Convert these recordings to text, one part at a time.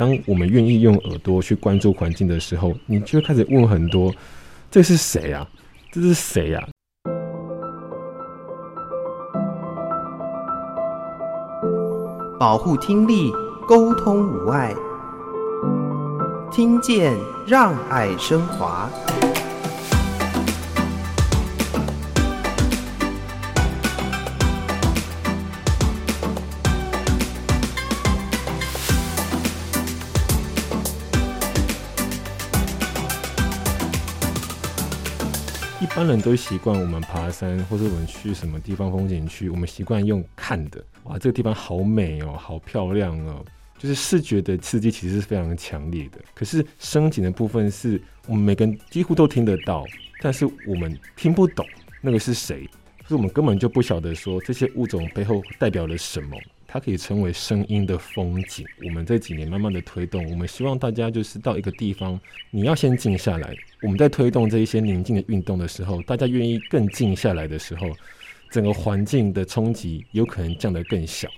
当我们愿意用耳朵去关注环境的时候，你就会开始问很多：这是谁啊？这是谁啊？保护听力，沟通无碍，听见让爱升华。一般人都习惯我们爬山，或者我们去什么地方风景区，我们习惯用看的。哇，这个地方好美哦，好漂亮哦，就是视觉的刺激其实是非常强烈的。可是声景的部分是我们每个人几乎都听得到，但是我们听不懂那个是谁，所以我们根本就不晓得说这些物种背后代表了什么。它可以称为声音的风景。我们这几年慢慢的推动，我们希望大家就是到一个地方，你要先静下来。我们在推动这一些宁静的运动的时候，大家愿意更静下来的时候，整个环境的冲击有可能降得更小。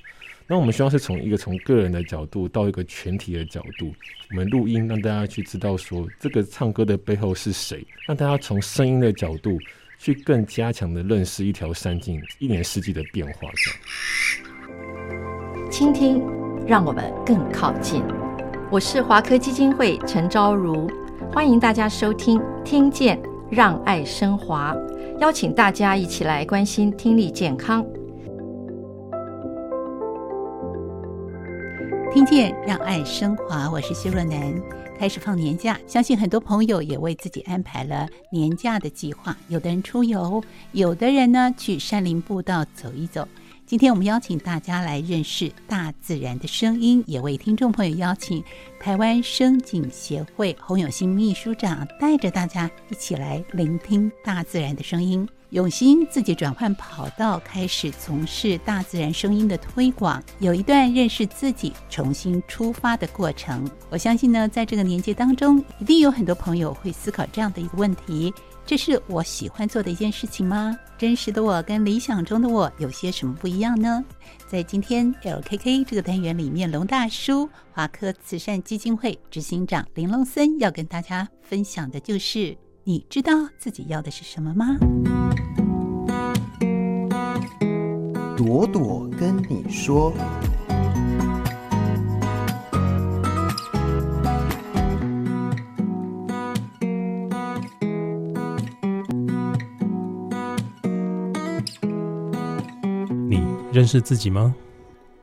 那我们希望是从一个从个人的角度到一个全体的角度，我们录音让大家去知道说这个唱歌的背后是谁，让大家从声音的角度去更加强的认识一条山径一年四季的变化。倾听，让我们更靠近。我是华科基金会陈昭如，欢迎大家收听《听见让爱升华》，邀请大家一起来关心听力健康。听见让爱升华，我是谢若楠。开始放年假，相信很多朋友也为自己安排了年假的计划。有的人出游，有的人呢去山林步道走一走。今天我们邀请大家来认识大自然的声音，也为听众朋友邀请台湾声景协会洪永新秘书长带着大家一起来聆听大自然的声音。永新自己转换跑道，开始从事大自然声音的推广，有一段认识自己、重新出发的过程。我相信呢，在这个年纪当中，一定有很多朋友会思考这样的一个问题。这是我喜欢做的一件事情吗？真实的我跟理想中的我有些什么不一样呢？在今天 LKK 这个单元里面，龙大叔华科慈善基金会执行长林龙森要跟大家分享的就是：你知道自己要的是什么吗？朵朵跟你说。认识自己吗？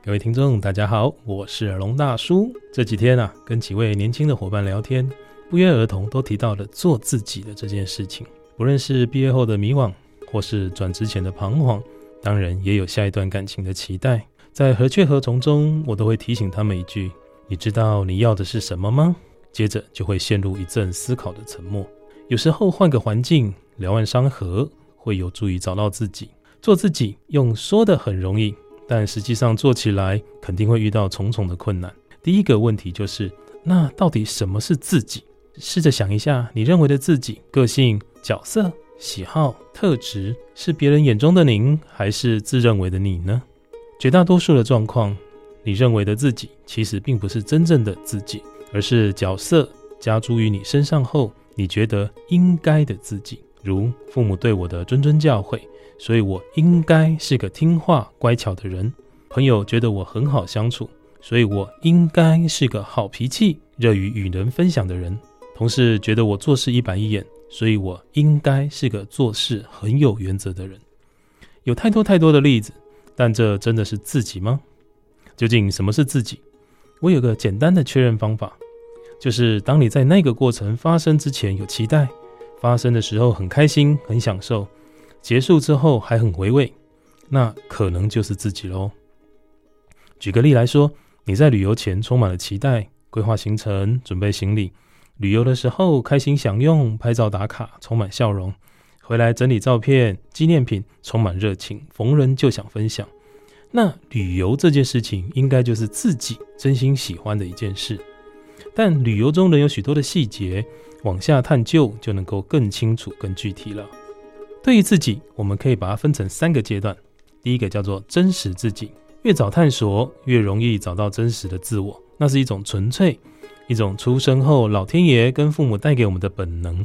各位听众，大家好，我是龙大叔。这几天啊，跟几位年轻的伙伴聊天，不约而同都提到了做自己的这件事情。不论是毕业后的迷惘，或是转职前的彷徨，当然也有下一段感情的期待。在何去何从中，我都会提醒他们一句：你知道你要的是什么吗？接着就会陷入一阵思考的沉默。有时候换个环境，两岸山河，会有助于找到自己。做自己，用说的很容易，但实际上做起来肯定会遇到重重的困难。第一个问题就是，那到底什么是自己？试着想一下，你认为的自己，个性、角色、喜好、特质，是别人眼中的您，还是自认为的你呢？绝大多数的状况，你认为的自己，其实并不是真正的自己，而是角色加诸于你身上后，你觉得应该的自己。如父母对我的谆谆教诲。所以我应该是个听话乖巧的人，朋友觉得我很好相处，所以我应该是个好脾气、乐于与人分享的人。同事觉得我做事一板一眼，所以我应该是个做事很有原则的人。有太多太多的例子，但这真的是自己吗？究竟什么是自己？我有个简单的确认方法，就是当你在那个过程发生之前有期待，发生的时候很开心、很享受。结束之后还很回味，那可能就是自己喽。举个例来说，你在旅游前充满了期待，规划行程，准备行李；旅游的时候开心享用，拍照打卡，充满笑容；回来整理照片、纪念品，充满热情，逢人就想分享。那旅游这件事情，应该就是自己真心喜欢的一件事。但旅游中仍有许多的细节，往下探究就能够更清楚、更具体了。对于自己，我们可以把它分成三个阶段。第一个叫做真实自己，越早探索，越容易找到真实的自我。那是一种纯粹一种出生后老天爷跟父母带给我们的本能，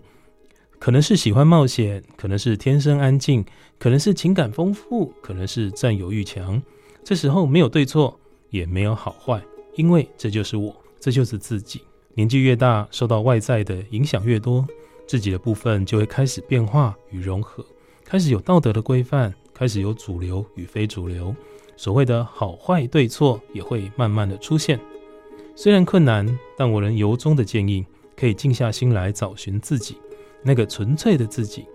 可能是喜欢冒险，可能是天生安静，可能是情感丰富，可能是占有欲强。这时候没有对错，也没有好坏，因为这就是我，这就是自己。年纪越大，受到外在的影响越多，自己的部分就会开始变化与融合，开始有道德的规范，开始有主流与非主流。所谓的好坏对错也会慢慢的出现，虽然困难，但我仍由衷的建议，可以静下心来找寻自己，那个纯粹的自己。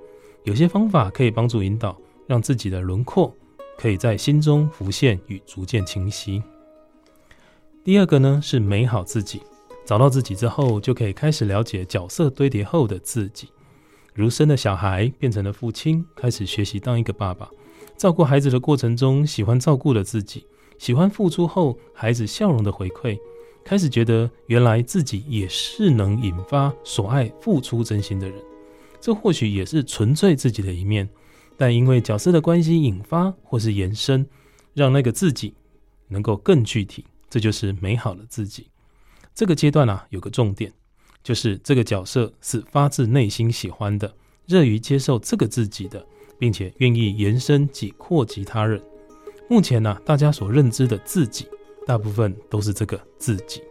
有些方法可以帮助引导，让自己的轮廓可以在心中浮现与逐渐清晰。第二个呢，是美好自己，找到自己之后，就可以开始了解角色堆叠后的自己，如生的小孩变成了父亲，开始学习当一个爸爸。照顾孩子的过程中，喜欢照顾了自己，喜欢付出后孩子笑容的回馈，开始觉得原来自己也是能引发所爱、付出真心的人。这或许也是纯粹自己的一面，但因为角色的关系引发或是延伸，让那个自己能够更具体，这就是美好的自己。这个阶段啊，有个重点，就是这个角色是发自内心喜欢的，乐于接受这个自己的。并且愿意延伸及扩及他人。目前呢、大家所认知的自己，大部分都是这个自己。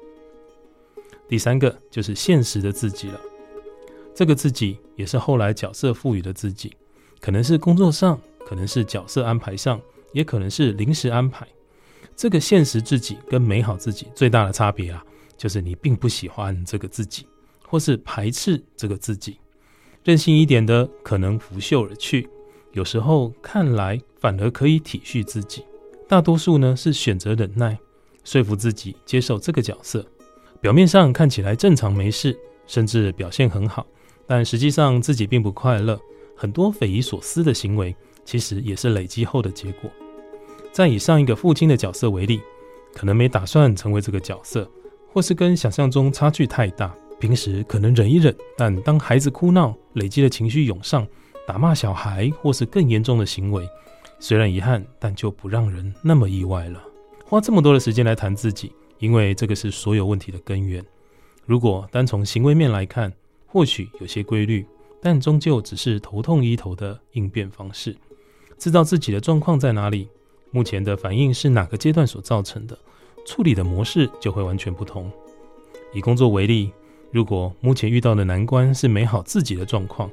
第三个就是现实的自己了。这个自己也是后来角色赋予的自己，可能是工作上，可能是角色安排上，也可能是临时安排。这个现实自己跟美好自己最大的差别啊，就是你并不喜欢这个自己，或是排斥这个自己。任性一点的，可能拂袖而去。有时候看来反而可以体恤自己，大多数呢是选择忍耐，说服自己接受这个角色。表面上看起来正常没事，甚至表现很好，但实际上自己并不快乐。很多匪夷所思的行为，其实也是累积后的结果。再以上一个父亲的角色为例，可能没打算成为这个角色，或是跟想象中差距太大，平时可能忍一忍，但当孩子哭闹，累积的情绪涌上。打骂小孩，或是更严重的行为，虽然遗憾，但就不让人那么意外了。花这么多的时间来谈自己，因为这个是所有问题的根源。如果单从行为面来看，或许有些规律，但终究只是头痛医头的应变方式。知道自己的状况在哪里，目前的反应是哪个阶段所造成的，处理的模式就会完全不同。以工作为例，如果目前遇到的难关是美好自己的状况。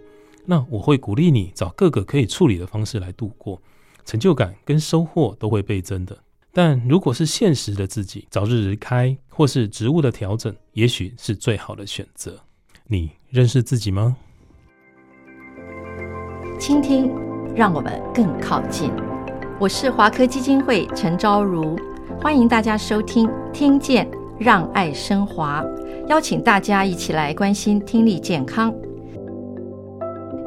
那我会鼓励你找各个可以处理的方式来度过，成就感跟收获都会倍增的。但如果是现实的自己，早日离开或是职务的调整，也许是最好的选择。你认识自己吗？倾听，让我们更靠近。我是华科基金会陈昭如，欢迎大家收听《听见让爱升华》，邀请大家一起来关心听力健康。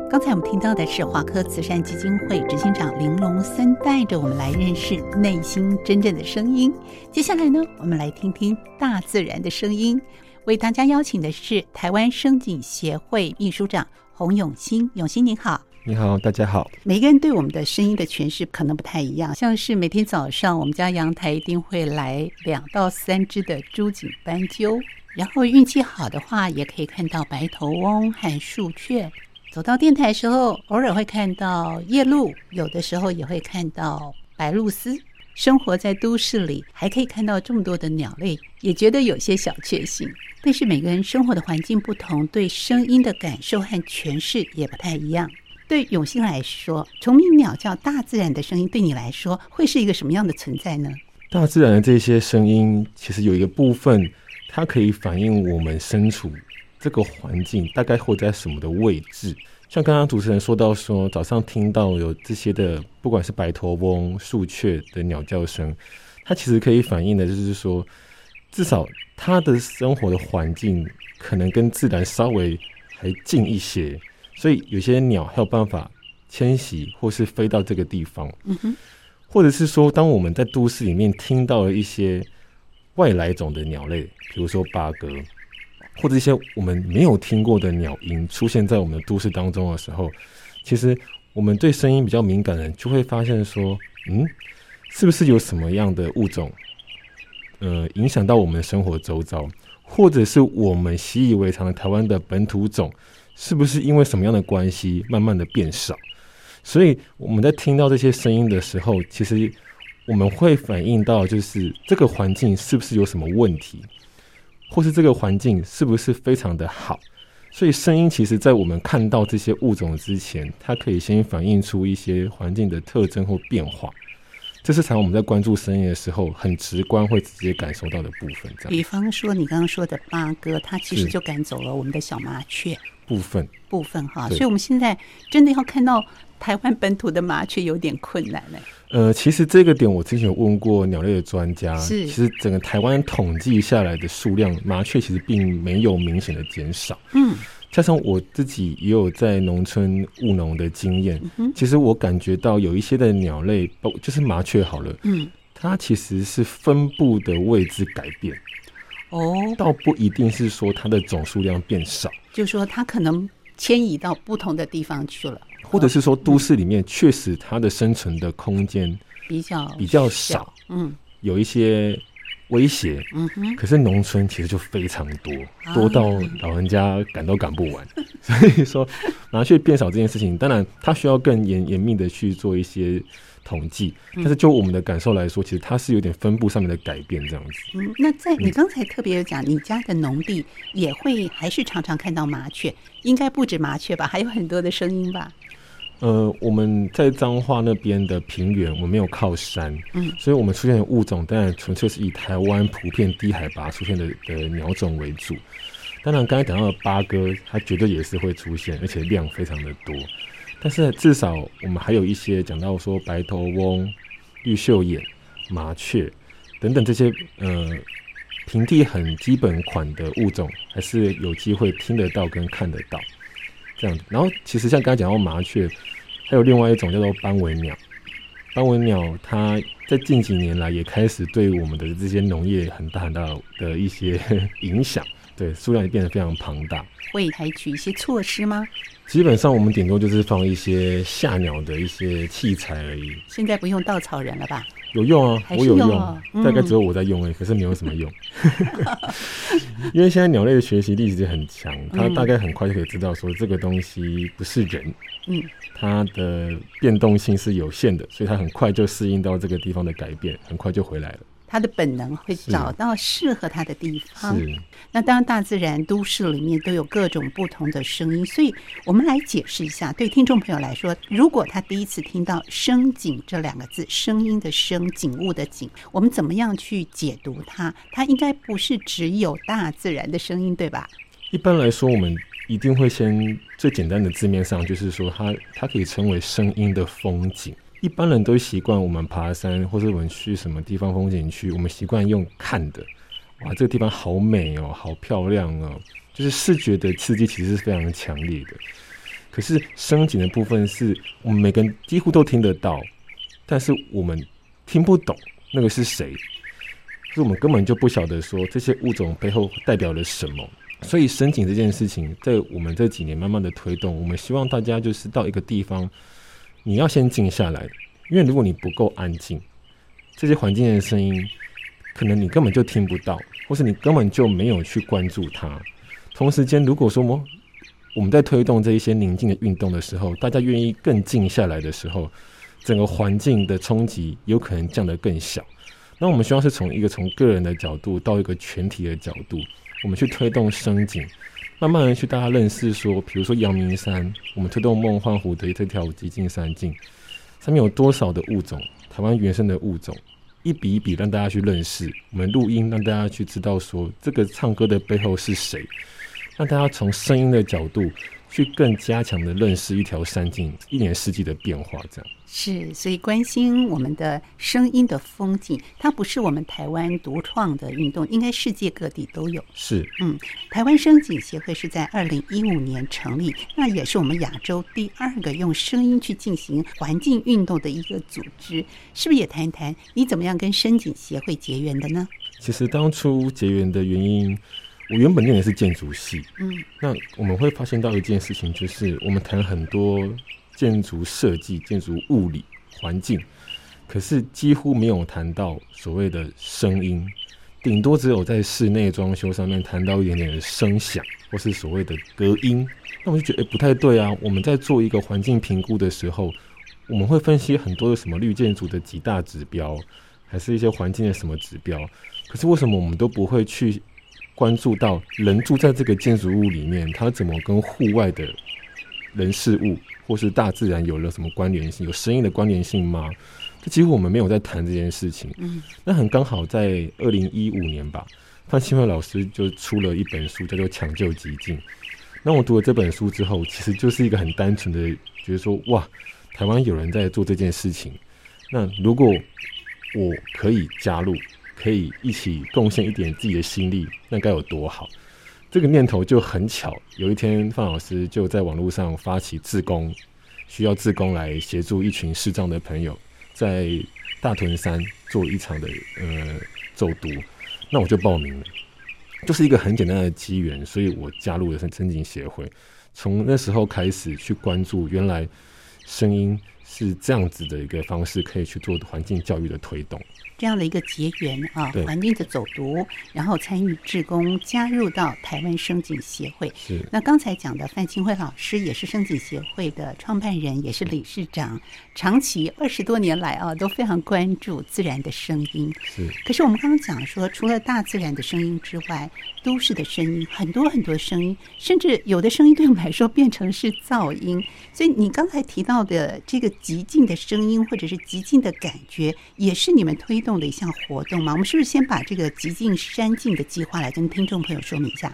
刚才我们听到的是华科慈善基金会执行长林龙森带着我们来认识内心真正的声音。接下来呢，我们来听听大自然的声音。为大家邀请的是台湾声景协会秘书长洪永新。永新您好。你好，大家好。每个人对我们的声音的诠释可能不太一样，像是每天早上我们家阳台一定会来两到三只的朱颈斑鸠，然后运气好的话，也可以看到白头翁和树雀。走到电台的时候，偶尔会看到夜鹭，有的时候也会看到白鹭鸶。生活在都市里，还可以看到这么多的鸟类，也觉得有些小确幸。但是每个人生活的环境不同，对声音的感受和诠释也不太一样。对永新来说，虫鸣鸟叫、大自然的声音，对你来说会是一个什么样的存在呢？大自然的这些声音，其实有一个部分，它可以反映我们身处。这个环境大概会在什么的位置？像刚刚主持人说到说，早上听到有这些的，不管是白头翁、树雀的鸟叫声，它其实可以反映的就是说，至少它的生活的环境可能跟自然稍微还近一些，所以有些鸟还有办法迁徙或是飞到这个地方。嗯哼，或者是说，当我们在都市里面听到了一些外来种的鸟类，比如说八哥。或者一些我们没有听过的鸟音出现在我们的都市当中的时候，其实我们对声音比较敏感的人就会发现说，嗯，是不是有什么样的物种，呃，影响到我们的生活周遭，或者是我们习以为常的台湾的本土种，是不是因为什么样的关系慢慢的变少？所以我们在听到这些声音的时候，其实我们会反映到，就是这个环境是不是有什么问题，或是这个环境是不是非常的好？所以声音其实，在我们看到这些物种之前，它可以先反映出一些环境的特征或变化。这是常我们在关注声音的时候，很直观会直接感受到的部分。这样，比方说你刚刚说的八哥，它其实就赶走了我们的小麻雀部分部分哈。所以我们现在真的要看到台湾本土的麻雀有点困难嘞。呃，其实这个点我之前有问过鸟类的专家，是其实整个台湾统计下来的数量，麻雀其实并没有明显的减少。嗯。加上我自己也有在农村务农的经验，嗯，其实我感觉到有一些的鸟类，包就是麻雀好了，嗯，它其实是分布的位置改变，哦，倒不一定是说它的总数量变少，就是说它可能迁移到不同的地方去了，或者是说都市里面确实它的生存的空间比较比较少，嗯，有一些。威胁，嗯哼，可是农村其实就非常多，多到老人家赶都赶不完。啊、所以说，麻雀变少这件事情，当然它需要更严严密的去做一些统计。但是就我们的感受来说，其实它是有点分布上面的改变这样子。嗯，那在你刚才特别有讲，你家的农地也会还是常常看到麻雀，应该不止麻雀吧？还有很多的声音吧？呃，我们在彰化那边的平原，我们没有靠山，嗯，所以我们出现的物种当然纯粹是以台湾普遍低海拔出现的的鸟种为主。当然，刚才讲到的八哥，它绝对也是会出现，而且量非常的多。但是至少我们还有一些讲到说白头翁、绿绣眼、麻雀等等这些呃平地很基本款的物种，还是有机会听得到跟看得到。这样子，然后其实像刚才讲到麻雀，还有另外一种叫做斑尾鸟。斑尾鸟它在近几年来也开始对我们的这些农业很大很大的一些影响，对，数量也变得非常庞大。会采取一些措施吗？基本上我们顶多就是放一些吓鸟的一些器材而已。现在不用稻草人了吧？有用啊，我有用，大概只有我在用而已，可是没有什么用。因为现在鸟类的学习力其实很强，它大概很快就可以知道说这个东西不是人，嗯，它的变动性是有限的，所以它很快就适应到这个地方的改变，很快就回来了。它的本能会找到适合他的地方。那当然，大自然都市里面都有各种不同的声音，所以我们来解释一下，对听众朋友来说，如果他第一次听到“声景”这两个字，声音的声，景物的景，我们怎么样去解读它？它应该不是只有大自然的声音，对吧？一般来说，我们一定会先最简单的字面上，就是说它它可以称为声音的风景。一般人都习惯我们爬山，或者我们去什么地方风景区，我们习惯用看的，哇，这个地方好美哦，好漂亮哦，就是视觉的刺激其实是非常强烈的。可是声景的部分是我们每个人几乎都听得到，但是我们听不懂那个是谁，所以我们根本就不晓得说这些物种背后代表了什么。所以声景这件事情，在我们这几年慢慢的推动，我们希望大家就是到一个地方。你要先静下来，因为如果你不够安静，这些环境的声音，可能你根本就听不到，或是你根本就没有去关注它。同时间，如果说我我们在推动这一些宁静的运动的时候，大家愿意更静下来的时候，整个环境的冲击有可能降得更小。那我们希望是从一个从个人的角度到一个全体的角度，我们去推动升景。慢慢的去大家认识说，比如说阳明山，我们推动梦幻湖的这条极境山径，上面有多少的物种，台湾原生的物种，一笔一笔让大家去认识。我们录音让大家去知道说，这个唱歌的背后是谁，让大家从声音的角度去更加强的认识一条山径一年四季的变化，这样。是，所以关心我们的声音的风景，它不是我们台湾独创的运动，应该世界各地都有。是，嗯，台湾声景协会是在二零一五年成立，那也是我们亚洲第二个用声音去进行环境运动的一个组织，是不是？也谈一谈你怎么样跟声景协会结缘的呢？其实当初结缘的原因，我原本念的是建筑系，嗯，那我们会发现到一件事情，就是我们谈很多。建筑设计、建筑物理、环境，可是几乎没有谈到所谓的声音。顶多只有在室内装修上面谈到一点点的声响，或是所谓的隔音。那我就觉得，诶，不太对啊！我们在做一个环境评估的时候，我们会分析很多的什么绿建筑的几大指标，还是一些环境的什么指标。可是为什么我们都不会去关注到人住在这个建筑物里面，他怎么跟户外的人事物或是大自然有了什么关联性？有声音的关联性吗？这几乎我们没有在谈这件事情。嗯，那很刚好在二零一五年吧，范钦慧老师就出了一本书，叫做《抢救寂静》。那我读了这本书之后，其实就是一个很单纯的觉得说，哇，台湾有人在做这件事情。那如果我可以加入，可以一起贡献一点自己的心力，那该有多好！这个念头就很巧，有一天范老师就在网络上发起自工，需要自工来协助一群视障的朋友在大屯山做一场的呃走读，那我就报名了。就是一个很简单的机缘，所以我加入了声景协会。从那时候开始去关注，原来声音是这样子的一个方式，可以去做环境教育的推动。这样的一个结缘啊，环境的走读，然后参与志工，加入到台湾声景协会。是。那刚才讲的范清辉老师也是声景协会的创办人，也是理事长，长期二十多年来啊，都非常关注自然的声音。是。可是我们刚刚讲说，除了大自然的声音之外，都市的声音很多很多声音，甚至有的声音对我们来说变成是噪音。所以你刚才提到的这个极静的声音，或者是极静的感觉，也是你们推动动的一项活动吗？我们是不是先把这个极尽山境的计划来跟听众朋友说明一下？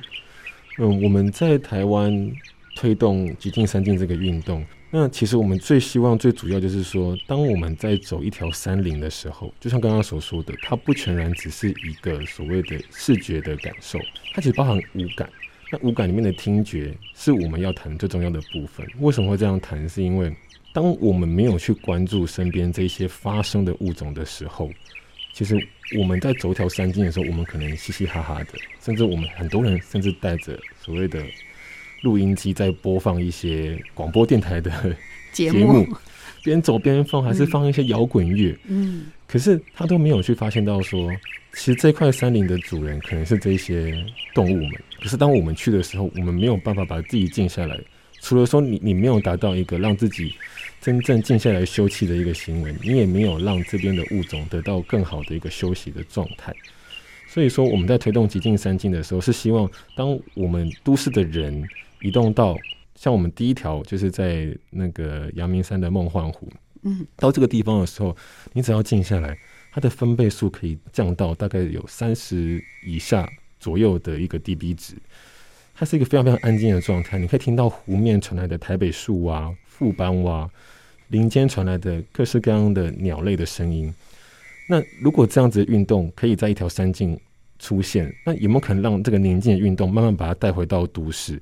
嗯，我们在台湾推动极尽山境这个运动，那其实我们最希望、最主要就是说，当我们在走一条山林的时候，就像刚刚所说的，它不全然只是一个所谓的视觉的感受，它其实包含五感。那五感里面的听觉是我们要谈最重要的部分。为什么会这样谈？是因为当我们没有去关注身边这些发生的物种的时候。其实我们在走一条山径的时候，我们可能嘻嘻哈哈的，甚至我们很多人甚至带着所谓的录音机在播放一些广播电台的节目，边走边放，还是放一些摇滚乐。嗯，可是他都没有去发现到说，其实这块山林的主人可能是这些动物们。可是当我们去的时候，我们没有办法把自己静下来，除了说你你没有达到一个让自己。真正静下来休憩的一个行为，你也没有让这边的物种得到更好的一个休息的状态。所以说，我们在推动极静三静的时候，是希望当我们都市的人移动到像我们第一条，就是在那个阳明山的梦幻湖，嗯，到这个地方的时候，你只要静下来，它的分贝数可以降到大概有三十以下左右的一个 dB 值，它是一个非常非常安静的状态，你可以听到湖面传来的台北树蛙、富斑蛙。林间传来的各式各样的鸟类的声音，那如果这样子的运动可以在一条山径出现，那有没有可能让这个宁静的运动慢慢把它带回到都市？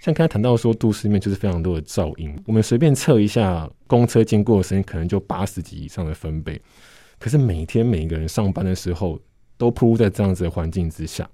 像刚才谈到说，都市里面就是非常多的噪音，我们随便测一下公车经过的声音，可能就八十级以上的分贝。可是每天每一个人上班的时候，都暴露在这样子的环境之下。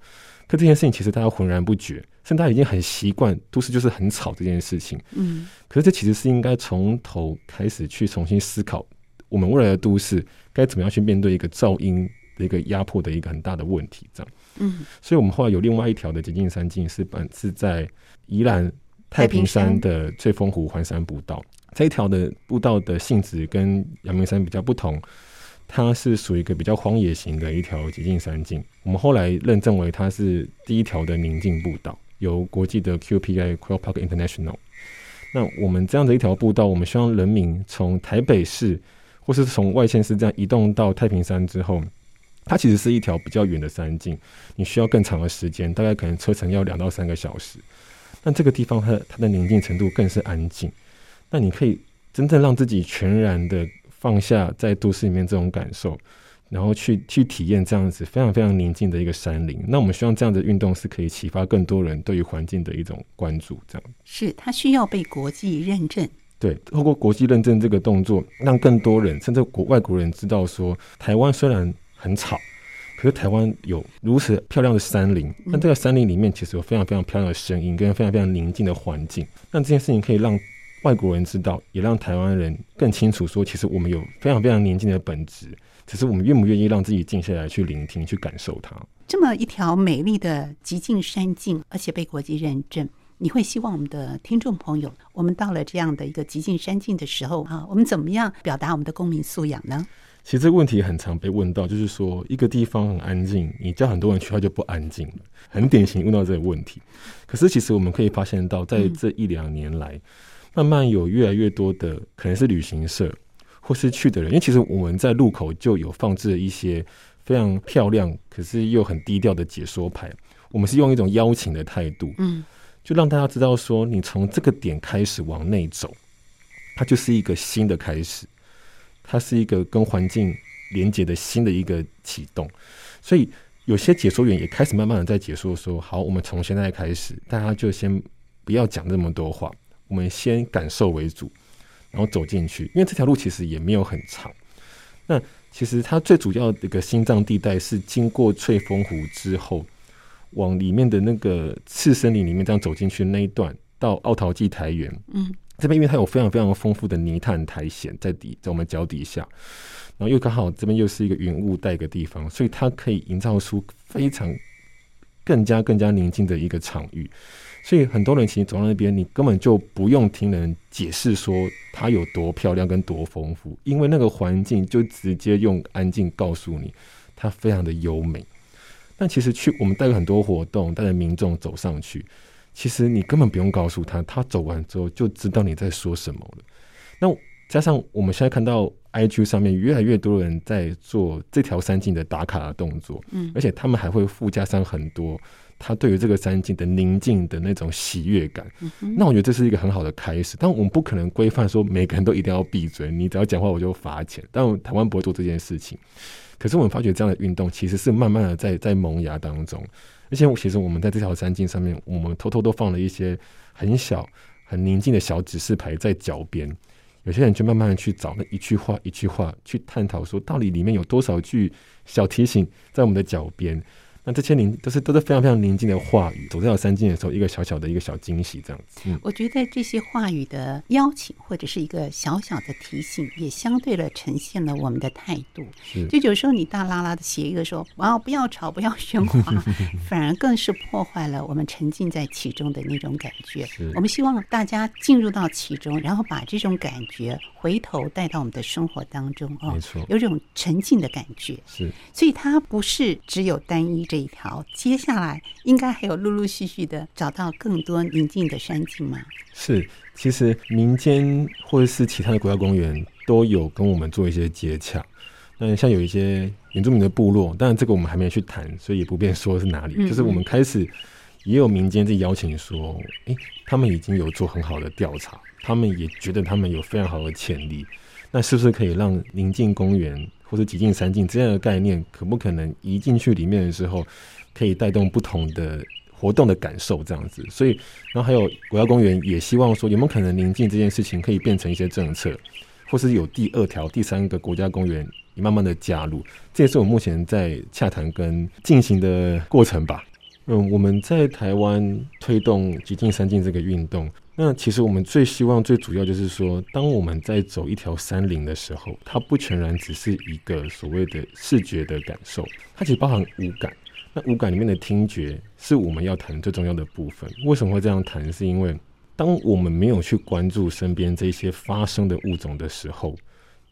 可这件事情其实大家浑然不觉，甚至大家已经很习惯都市就是很吵这件事情。嗯，可是这其实是应该从头开始去重新思考，我们未来的都市该怎么样去面对一个噪音的一个压迫的一个很大的问题。这样，嗯，所以我们后来有另外一条的捷径山径是本是在宜兰太平山的翠峰湖环山步道，这一条的步道的性质跟阳明山比较不同。它是属于一个比较荒野型的一条寂静山径，我们后来认证为它是第一条的宁静步道，由国际的 QPI Quail Park International。那我们这样的一条步道，我们希望人民从台北市或是从外县市这样移动到太平山之后，它其实是一条比较远的山径，你需要更长的时间，大概可能车程要两到三个小时。但这个地方它它的宁静程度更是安静，那你可以真正让自己全然的。放下在都市里面这种感受，然后去去体验这样子非常非常宁静的一个山林。那我们希望这样的运动是可以启发更多人对于环境的一种关注。这样是它需要被国际认证。对，透过国际认证这个动作，让更多人甚至国外国人知道说，台湾虽然很吵，可是台湾有如此漂亮的山林。那这个山林里面其实有非常非常漂亮的声音，跟非常非常宁静的环境。那这件事情可以让外国人知道，也让台湾人更清楚说，其实我们有非常非常宁静的本质，只是我们愿不愿意让自己静下来去聆听、去感受它。这么一条美丽的极境山径，而且被国际认证，你会希望我们的听众朋友，我们到了这样的一个极境山境的时候啊，我们怎么样表达我们的公民素养呢？其实这个问题很常被问到，就是说一个地方很安静，你叫很多人去，它就不安静了，很典型问到这个问题。可是其实我们可以发现到，在这一两年来。嗯慢慢有越来越多的可能是旅行社或是去的人，因为其实我们在路口就有放置了一些非常漂亮，可是又很低调的解说牌。我们是用一种邀请的态度，嗯，就让大家知道说，你从这个点开始往内走，它就是一个新的开始，它是一个跟环境连接的新的一个启动。所以有些解说员也开始慢慢的在解说说，好，我们从现在开始，大家就先不要讲那么多话。我们先感受为主，然后走进去，因为这条路其实也没有很长。那其实它最主要的一个心脏地带是经过翠峰湖之后，往里面的那个次森林里面这样走进去的那一段，到奥陶纪台原。嗯，这边因为它有非常非常丰富的泥炭苔藓在底，在我们脚底下，然后又刚好这边又是一个云雾带的地方，所以它可以营造出非常更加更加宁静的一个场域。所以很多人其实走到那边，你根本就不用听人解释说它有多漂亮跟多丰富，因为那个环境就直接用安静告诉你，它非常的优美。那其实去我们带了很多活动，带着民众走上去，其实你根本不用告诉他，他走完之后就知道你在说什么了。那加上我们现在看到 IG 上面越来越多人在做这条山径的打卡的动作，嗯，而且他们还会附加上很多。他对于这个山境的宁静的那种喜悦感，那我觉得这是一个很好的开始。但我们不可能规范说每个人都一定要闭嘴，你只要讲话我就罚钱。但我台湾不会做这件事情。可是我们发觉这样的运动其实是慢慢的在在萌芽当中。而且其实我们在这条山径上面，我们偷偷都放了一些很小、很宁静的小指示牌在脚边。有些人就慢慢的去找那一句话一句话去探讨，说到底里面有多少句小提醒在我们的脚边。那这些宁都是都是非常非常宁静的话语，走这条山径的时候，一个小小的一个小惊喜，这样子。嗯，我觉得这些话语的邀请或者是一个小小的提醒，也相对的呈现了我们的态度。是，就有时候你大拉拉的写一个说“哇，不要吵，不要喧哗”，反而更是破坏了我们沉浸在其中的那种感觉。是，我们希望大家进入到其中，然后把这种感觉回头带到我们的生活当中哦，没错，有种沉浸的感觉。是，所以它不是只有单一这。这一条，接下来应该还有陆陆续续的找到更多宁静的山景吗？是，其实民间或者是其他的国家公园都有跟我们做一些接洽。那像有一些原住民的部落，当然这个我们还没去谈，所以也不便说是哪里。嗯、就是我们开始也有民间在邀请说，哎，他们已经有做很好的调查，他们也觉得他们有非常好的潜力。那是不是可以让宁静公园？或者极境山径这样的概念，可不可能移进去里面的时候，可以带动不同的活动的感受？这样子，所以，然后还有国家公园也希望说，有没有可能宁静这件事情可以变成一些政策，或是有第二条、第三个国家公园也慢慢的加入？这也是我目前在洽谈跟进行的过程吧。嗯，我们在台湾推动极境山境这个运动。那其实我们最希望、最主要就是说，当我们在走一条山林的时候，它不全然只是一个所谓的视觉的感受，它其实包含五感。那五感里面的听觉是我们要谈最重要的部分。为什么会这样谈？是因为当我们没有去关注身边这些发生的物种的时候，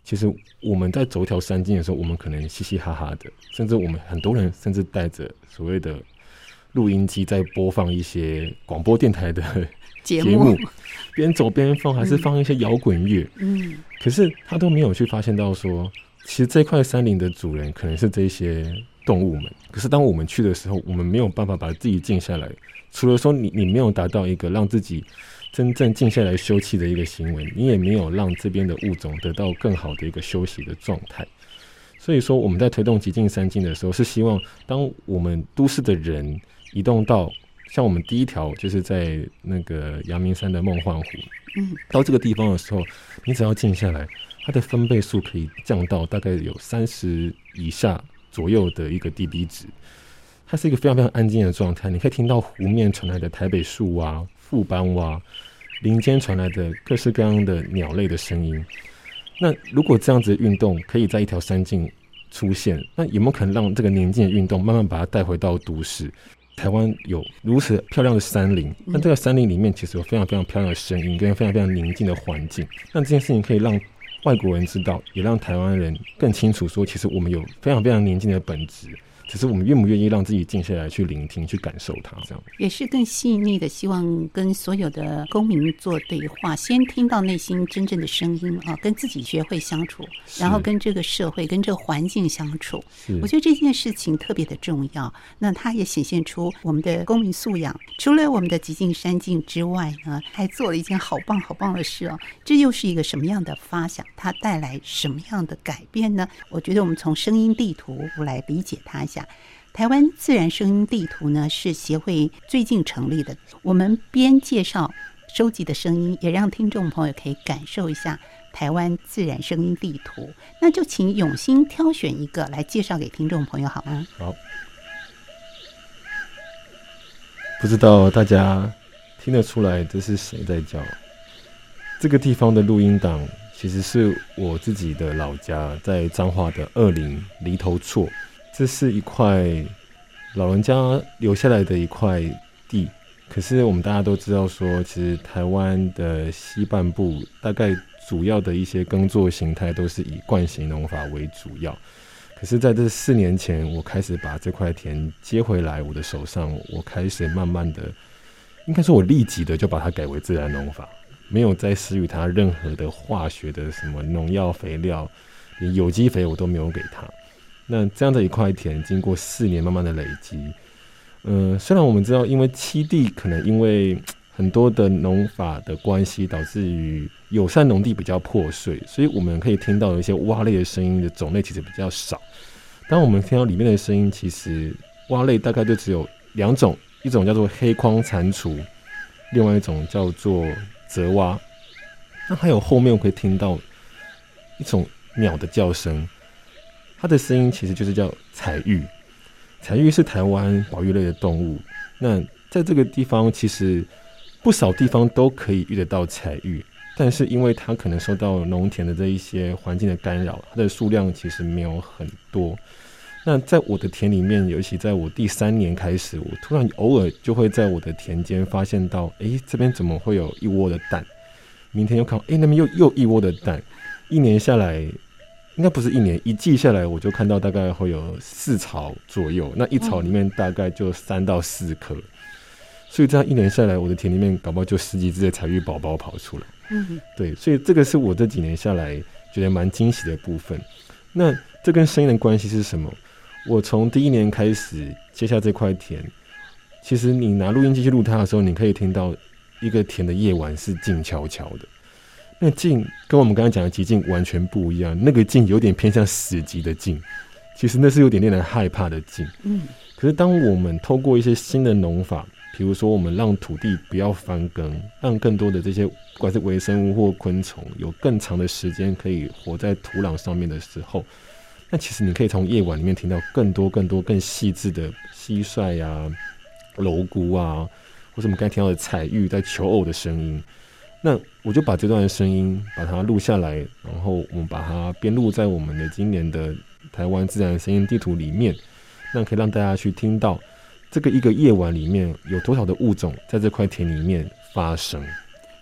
其实我们在走一条山径的时候，我们可能嘻嘻哈哈的，甚至我们很多人甚至带着所谓的录音机在播放一些广播电台的。节目边走边放，还是放一些摇滚乐。嗯，可是他都没有去发现到说，其实这块山林的主人可能是这些动物们。可是当我们去的时候，我们没有办法把自己静下来。除了说你你没有达到一个让自己真正静下来休憩的一个行为，你也没有让这边的物种得到更好的一个休息的状态。所以说，我们在推动极境三境的时候，是希望当我们都市的人移动到。像我们第一条就是在那个阳明山的梦幻湖，嗯，到这个地方的时候，你只要静下来，它的分贝数可以降到大概有三十以下左右的一个 dB 值，它是一个非常非常安静的状态，你可以听到湖面传来的台北树啊、富斑蛙，林间传来的各式各样的鸟类的声音。那如果这样子的运动可以在一条山径出现，那有没有可能让这个宁静的运动慢慢把它带回到都市？台湾有如此漂亮的山林，那这个山林里面其实有非常非常漂亮的声音，跟非常非常宁静的环境。那这件事情可以让外国人知道，也让台湾人更清楚说，其实我们有非常非常宁静的本质。只是我们愿不愿意让自己静下来去聆听、去感受它，这样也是更细腻的。希望跟所有的公民做对话，先听到内心真正的声音啊，跟自己学会相处，然后跟这个社会、跟这个环境相处。我觉得这件事情特别的重要。那它也显现出我们的公民素养。除了我们的极尽山境之外呢，还做了一件好棒好棒的事哦。这又是一个什么样的发想？它带来什么样的改变呢？我觉得我们从声音地图来理解它一下。台湾自然声音地图呢，是协会最近成立的。我们边介绍收集的声音，也让听众朋友可以感受一下台湾自然声音地图。那就请永兴挑选一个来介绍给听众朋友好吗？好。不知道大家听得出来这是谁在叫？这个地方的录音档其实是我自己的老家，在彰化的二林犁头厝。这是一块老人家留下来的一块地，可是我们大家都知道说，其实台湾的西半部大概主要的一些耕作形态都是以惯性农法为主要。可是在这四年前，我开始把这块田接回来我的手上，我开始慢慢的，应该说我立即的就把它改为自然农法，没有再施予它任何的化学的什么农药肥料，连有机肥我都没有给它。那这样的一块田，经过四年慢慢的累积，嗯、虽然我们知道，因为七地可能因为很多的农法的关系，导致于友善农地比较破碎，所以我们可以听到有一些蛙类的声音的种类其实比较少。当我们听到里面的声音，其实蛙类大概就只有两种，一种叫做黑框蟾蜍，另外一种叫做泽蛙。那还有后面我可以听到一种鸟的叫声。它的声音其实就是叫彩玉，彩玉是台湾保育类的动物。那在这个地方，其实不少地方都可以遇得到彩玉，但是因为它可能受到农田的这一些环境的干扰，它的数量其实没有很多。那在我的田里面，尤其在我第三年开始，我突然偶尔就会在我的田间发现到，哎，这边怎么会有一窝的蛋？明天又看，哎，那边又又一窝的蛋。一年下来。应该不是一年，一季下来，我就看到大概会有四巢左右，那一巢里面大概就三到四颗，所以这样一年下来，我的田里面搞不好就十几只的彩玉宝宝跑出来。嗯，对，所以这个是我这几年下来觉得蛮惊喜的部分。那这跟声音的关系是什么？我从第一年开始接下这块田，其实你拿录音机去录它的时候，你可以听到一个田的夜晚是静悄悄的。那静跟我们刚刚讲的寂静完全不一样，那个静有点偏向死寂的静，其实那是有点令人害怕的静。嗯，可是当我们透过一些新的农法，比如说我们让土地不要翻耕，让更多的这些不管是微生物或昆虫有更长的时间可以活在土壤上面的时候，那其实你可以从夜晚里面听到更多更多更细致的蟋蟀呀、蝼蛄啊，或者我们刚才听到的彩玉在求偶的声音。那我就把这段声音把它录下来，然后我们把它编录在我们的今年的台湾自然声音地图里面，那可以让大家去听到这个一个夜晚里面有多少的物种在这块田里面发生。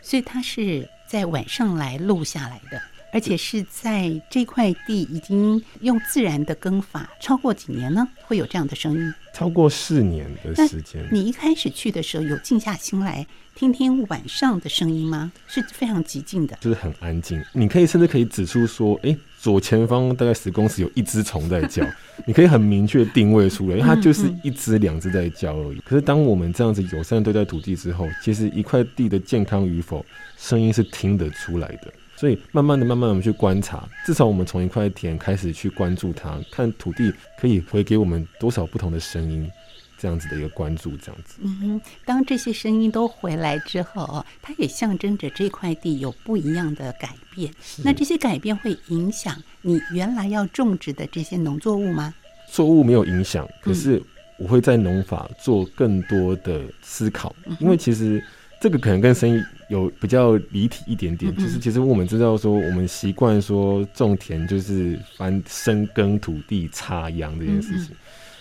所以它是在晚上来录下来的，而且是在这块地已经用自然的耕法超过几年呢？会有这样的声音？超过四年的时间。你一开始去的时候有静下心来听听晚上的声音吗？是非常寂静的，就是很安静。你可以甚至可以指出说，哎、欸，左前方大概十公尺有一只虫在叫，你可以很明确定位出来，因为它就是一只两只在叫而已。可是当我们这样子友善对待土地之后，其实一块地的健康与否，声音是听得出来的。所以慢慢的、慢慢的，我们去观察，至少我们从一块田开始去关注它，看土地可以回给我们多少不同的声音，这样子的一个关注，这样子。嗯哼，当这些声音都回来之后，它也象征着这块地有不一样的改变。那这些改变会影响你原来要种植的这些农作物吗？作物没有影响，可是我会在农法做更多的思考，因为其实。这个可能跟生意有比较离题一点点，嗯嗯。就是其实我们知道说，我们习惯说种田就是翻深耕土地、插秧这件事情，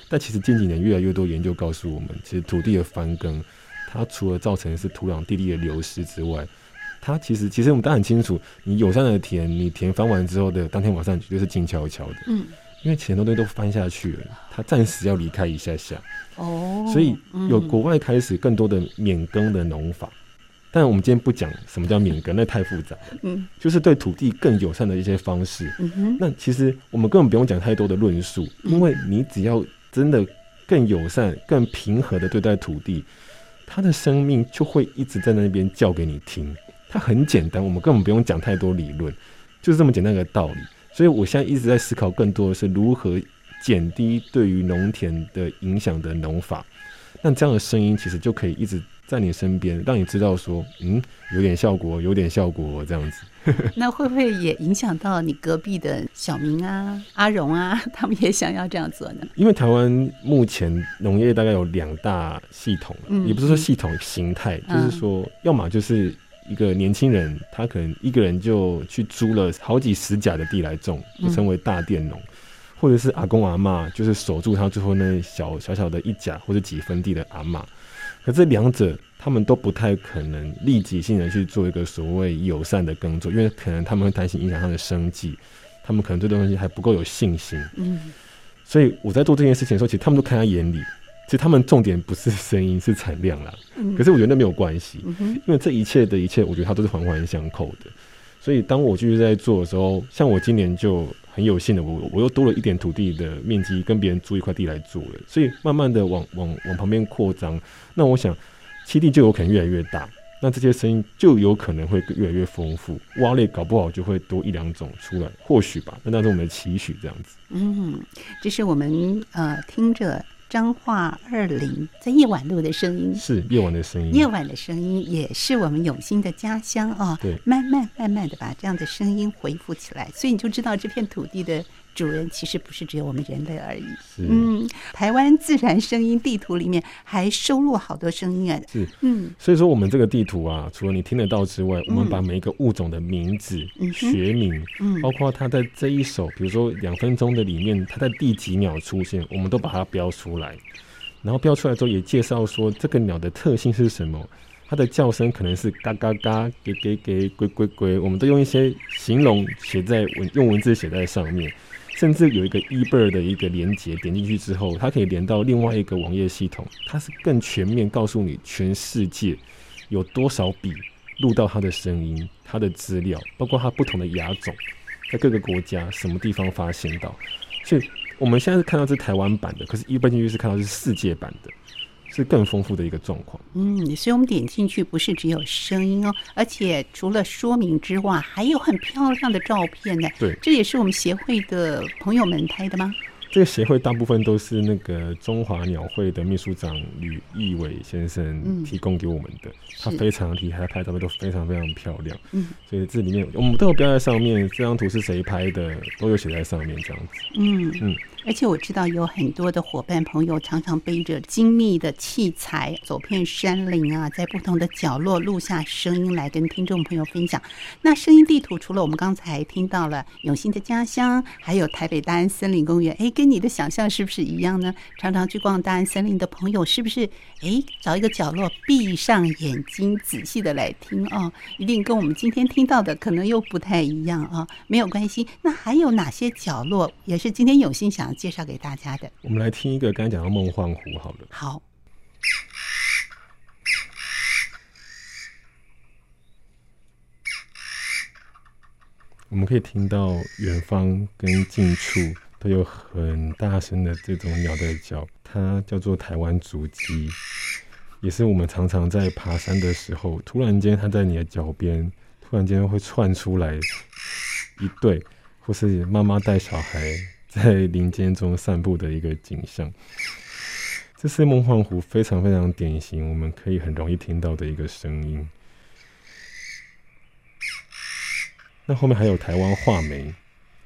但其实近几年越来越多研究告诉我们，其实土地的翻耕，它除了造成是土壤地力的流失之外，它其实其实我们都很清楚，你友善的田，你田翻完之后的当天晚上绝对是静悄悄的，嗯，因为前头东西都翻下去了，他暂时要离开一下下。哦，所以有国外开始更多的免耕的农法，但我们今天不讲什么叫免耕，那太复杂。嗯，就是对土地更友善的一些方式。嗯哼，那其实我们根本不用讲太多的论述，因为你只要真的更友善、更平和的对待土地，它的生命就会一直在那边叫给你听。它很简单，我们根本不用讲太多理论，就是这么简单的道理。所以我现在一直在思考，更多的是如何。减低对于农田的影响的农法，那这样的声音其实就可以一直在你身边，让你知道说，嗯，有点效果，有点效果，这样子。那会不会也影响到你隔壁的小明啊、阿荣啊，他们也想要这样做呢？因为台湾目前农业大概有两大系统，嗯，也不是说系统形态，嗯，就是说，要么就是一个年轻人，他可能一个人就去租了好几十甲的地来种，就称为大佃农。嗯或者是阿公阿妈，就是守住他最后那小小小的一甲或者几分地的阿妈，可这两者他们都不太可能立即性的去做一个所谓友善的耕作，因为可能他们会担心影响他的生计，他们可能对这东西还不够有信心。嗯，所以我在做这件事情的时候，其实他们都看在眼里。其实他们重点不是声音，是产量啦。嗯，可是我觉得那没有关系，因为这一切的一切，我觉得它都是环环相扣的。所以当我继续在做的时候，像我今年就。很有幸的，我我又多了一点土地的面积，跟别人租一块地来做了，所以慢慢的往往往旁边扩张。那我想，七地就有可能越来越大，那这些声音就有可能会越来越丰富，蛙类搞不好就会多一两种出来，或许吧。那那是我们的期许，这样子。嗯，这是我们呃听着。彰化二林在夜晚录的声音，是夜晚的声音。夜晚的声音也是我们永兴的家乡啊、哦。对，慢慢慢慢的把这样的声音恢复起来，所以你就知道这片土地的。主人其实不是只有我们人类而已。嗯，台湾自然声音地图里面还收录好多声音啊。是，嗯，所以说我们这个地图啊，除了你听得到之外，我们把每一个物种的名字、嗯、学名，嗯，包括它在这一首，比如说两分钟的里面，它在第几秒出现，我们都把它标出来。然后标出来之后，也介绍说这个鸟的特性是什么，它的叫声可能是嘎嘎嘎、给给给、龟龟龟，我们都用一些形容写在文，用文字写在上面。甚至有一个 eBird 的一个连接，点进去之后，它可以连到另外一个网页系统，它是更全面告诉你全世界有多少笔录到它的声音、它的资料，包括它不同的牙种，在各个国家什么地方发现到。所以我们现在是看到是台湾版的，可是 eBird 进去是看到是世界版的。是更丰富的一个状况。嗯，所以我们点进去不是只有声音哦，而且除了说明之外，还有很漂亮的照片呢。对，这也是我们协会的朋友们拍的吗？这个协会大部分都是那个中华鸟会的秘书长吕义伟先生提供给我们的，嗯、他非常厉害，拍照片都非常非常漂亮。嗯，所以这里面我们都有标在上面，这张图是谁拍的，都有写在上面这样子。嗯嗯。而且我知道有很多的伙伴朋友常常背着精密的器材走遍山林啊，在不同的角落录下声音来跟听众朋友分享。那声音地图除了我们刚才听到了永新的家乡，还有台北大安森林公园，哎，跟你的想象是不是一样呢？常常去逛大安森林的朋友，是不是哎找一个角落闭上眼睛仔细的来听哦？一定跟我们今天听到的可能又不太一样啊、没有关系，那还有哪些角落也是今天永新想介绍给大家的，我们来听一个刚才讲到梦幻湖，好了。好，我们可以听到远方跟近处都有很大声的这种鸟的叫，它叫做台湾竹鸡，也是我们常常在爬山的时候，突然间它在你的脚边，突然间会窜出来一对，或是妈妈带小孩。在林间中散步的一个景象，这是梦幻湖非常非常典型，我们可以很容易听到的一个声音。那后面还有台湾画眉、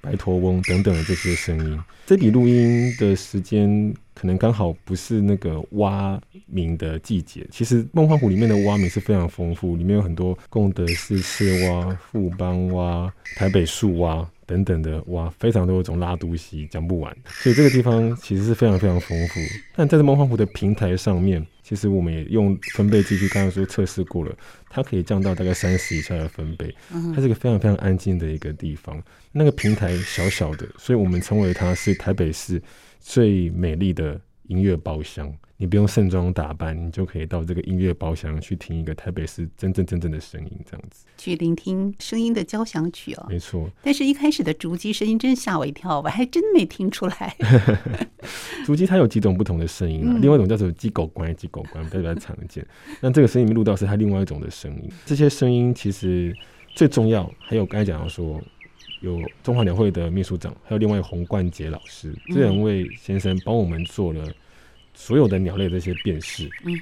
白头翁等等的这些声音。这笔录音的时间可能刚好不是那个蛙鸣的季节。其实梦幻湖里面的蛙鸣是非常丰富，里面有很多贡德氏赤蛙、富邦蛙、台北树蛙等等的哇，非常多种拉都西，讲不完。所以这个地方 其实是非常非常丰富。但在这梦幻湖的平台上面，其实我们也用分贝计去刚刚说测试过了，它可以降到大概三十以下的分贝。它是一个非常非常安静的一个地方。那个平台小小的，所以我们称为它是台北市最美丽的音乐包厢。你不用盛装打扮，你就可以到这个音乐包厢去听一个台北市真正真正的声音，这样子去聆听声音的交响曲哦。没错，但是一开始的竹鸡声音真吓我一跳，我还真没听出来。竹鸡它有几种不同的声音啊，嗯、另外一种叫做鸡狗关，鸡狗关比较常见。那这个声音录到是它另外一种的声音。这些声音其实最重要，还有刚才讲到说，有中华鸟会的秘书长，还有另外洪冠杰老师，这两位先生帮我们做了。所有的鸟类这些辨识，嗯，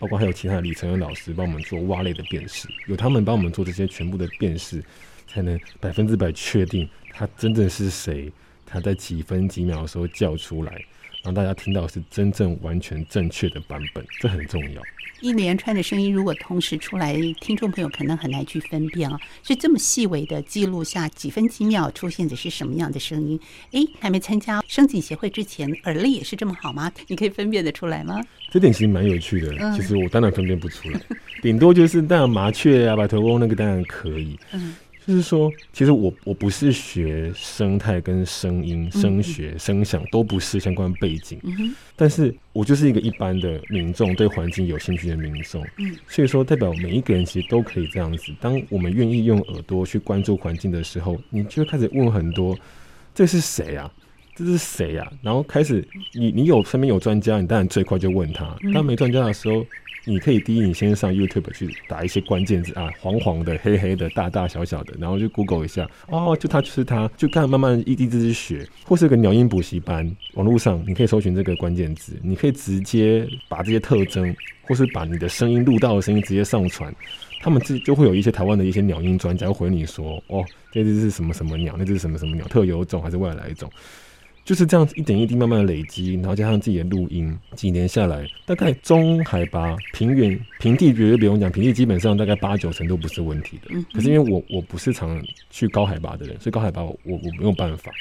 包括还有其他的李承恩老师帮我们做蛙类的辨识，有他们帮我们做这些全部的辨识，才能百分之百确定它真正是谁，它在几分几秒的时候叫出来，让大家听到是真正完全正确的版本，这很重要。一连串的声音如果同时出来，听众朋友可能很难去分辨啊。是这么细微的记录下几分几秒出现的是什么样的声音？诶，还没参加声景协会之前，耳力也是这么好吗？你可以分辨得出来吗？这点其实蛮有趣的。其实我当然分辨不出来，顶多就是当然麻雀啊、白头翁那个当然可以。嗯。就是说，其实我我不是学生态跟声音、声学、声响都不是相关背景，但是我就是一个一般的民众，对环境有兴趣的民众，所以说代表每一个人其实都可以这样子。当我们愿意用耳朵去关注环境的时候，你就开始问很多：这是谁啊？这是谁啊？然后开始，你你有身边有专家，你当然最快就问他；当没专家的时候。你可以第一，你先上 YouTube 去打一些关键字啊，黄黄的、黑黑的、大大小小的，然后就 Google 一下，哦，就它就是它，就看慢慢一滴滴去学，或是个鸟音补习班，网络上你可以搜寻这个关键字，你可以直接把这些特征，或是把你的声音录到的声音直接上传，他们就就会有一些台湾的一些鸟音专家会回你说，哦，这只是什么什么鸟，那只是什么什么鸟，特有种还是外来种。就是这样子一点一滴慢慢的累积，然后加上自己的录音，几年下来，大概中海拔、平原、平地绝对不用讲，平地基本上大概八九成都不是问题的。可是因为我我不是常去高海拔的人，所以高海拔我我没有办法。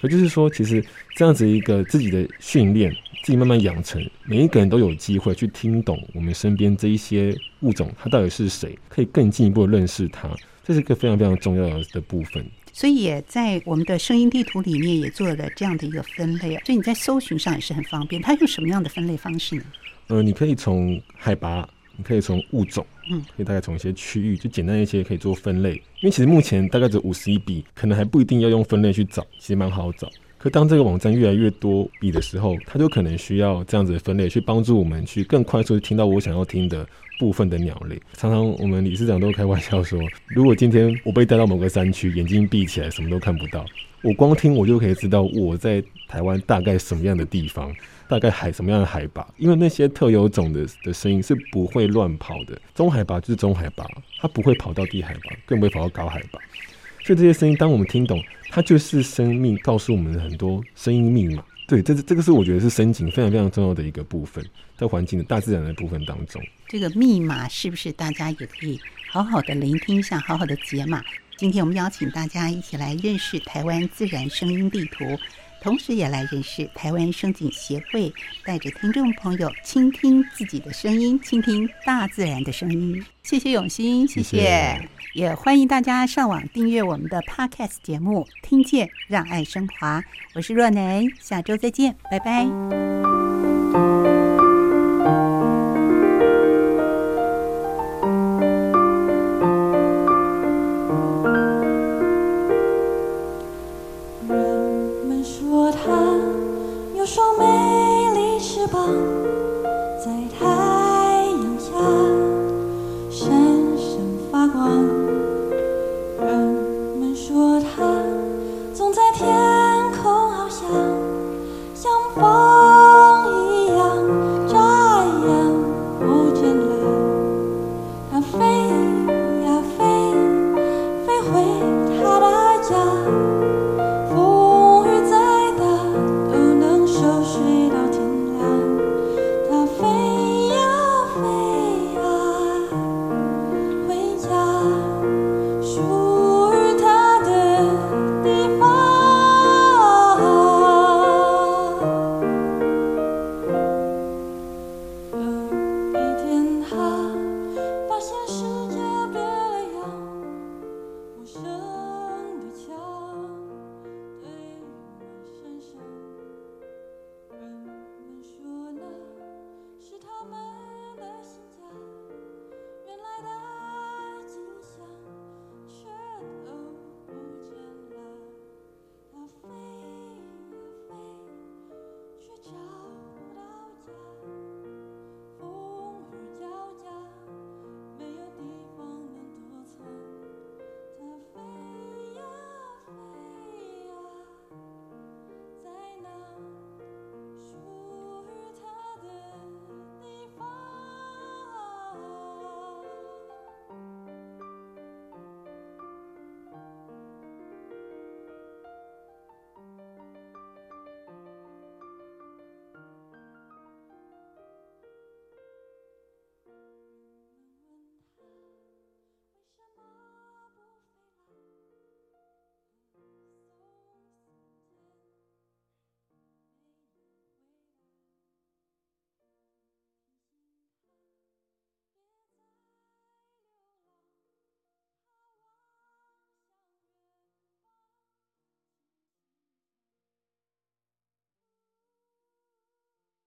所以就是说，其实这样子一个自己的训练，自己慢慢养成，每一个人都有机会去听懂我们身边这一些物种，它到底是谁，可以更进一步的认识它，这是一个非常非常重要的部分。所以也在我们的声音地图里面也做了这样的一个分类，所以你在搜寻上也是很方便。它用什么样的分类方式呢？呃，你可以从海拔，你可以从物种，嗯，可以大概从一些区域，就简单一些可以做分类。因为其实目前大概只五十一笔，可能还不一定要用分类去找，其实蛮好找。可当这个网站越来越多笔的时候，它就可能需要这样子的分类去帮助我们去更快速的听到我想要听的部分的鸟类。常常我们理事长都开玩笑说，如果今天我被带到某个山区，眼睛闭起来什么都看不到，我光听我就可以知道我在台湾大概什么样的地方，大概海什么样的海拔，因为那些特有种的的声音是不会乱跑的。中海拔就是中海拔，它不会跑到低海拔，更不会跑到高海拔。所以这些声音，当我们听懂，它就是生命告诉我们的很多声音密码。对，这是这个是我觉得是声景非常非常重要的一个部分，在环境的大自然的部分当中。这个密码是不是大家也可以好好的聆听一下，好好的解码？今天我们邀请大家一起来认识台湾自然声音地图。同时也来认识台湾声景协会，带着听众朋友倾听自己的声音，倾听大自然的声音。谢谢永鑫，谢谢，谢谢。也欢迎大家上网订阅我们的 Podcast 节目《听见让爱升华》。我是若楠，下周再见，拜拜。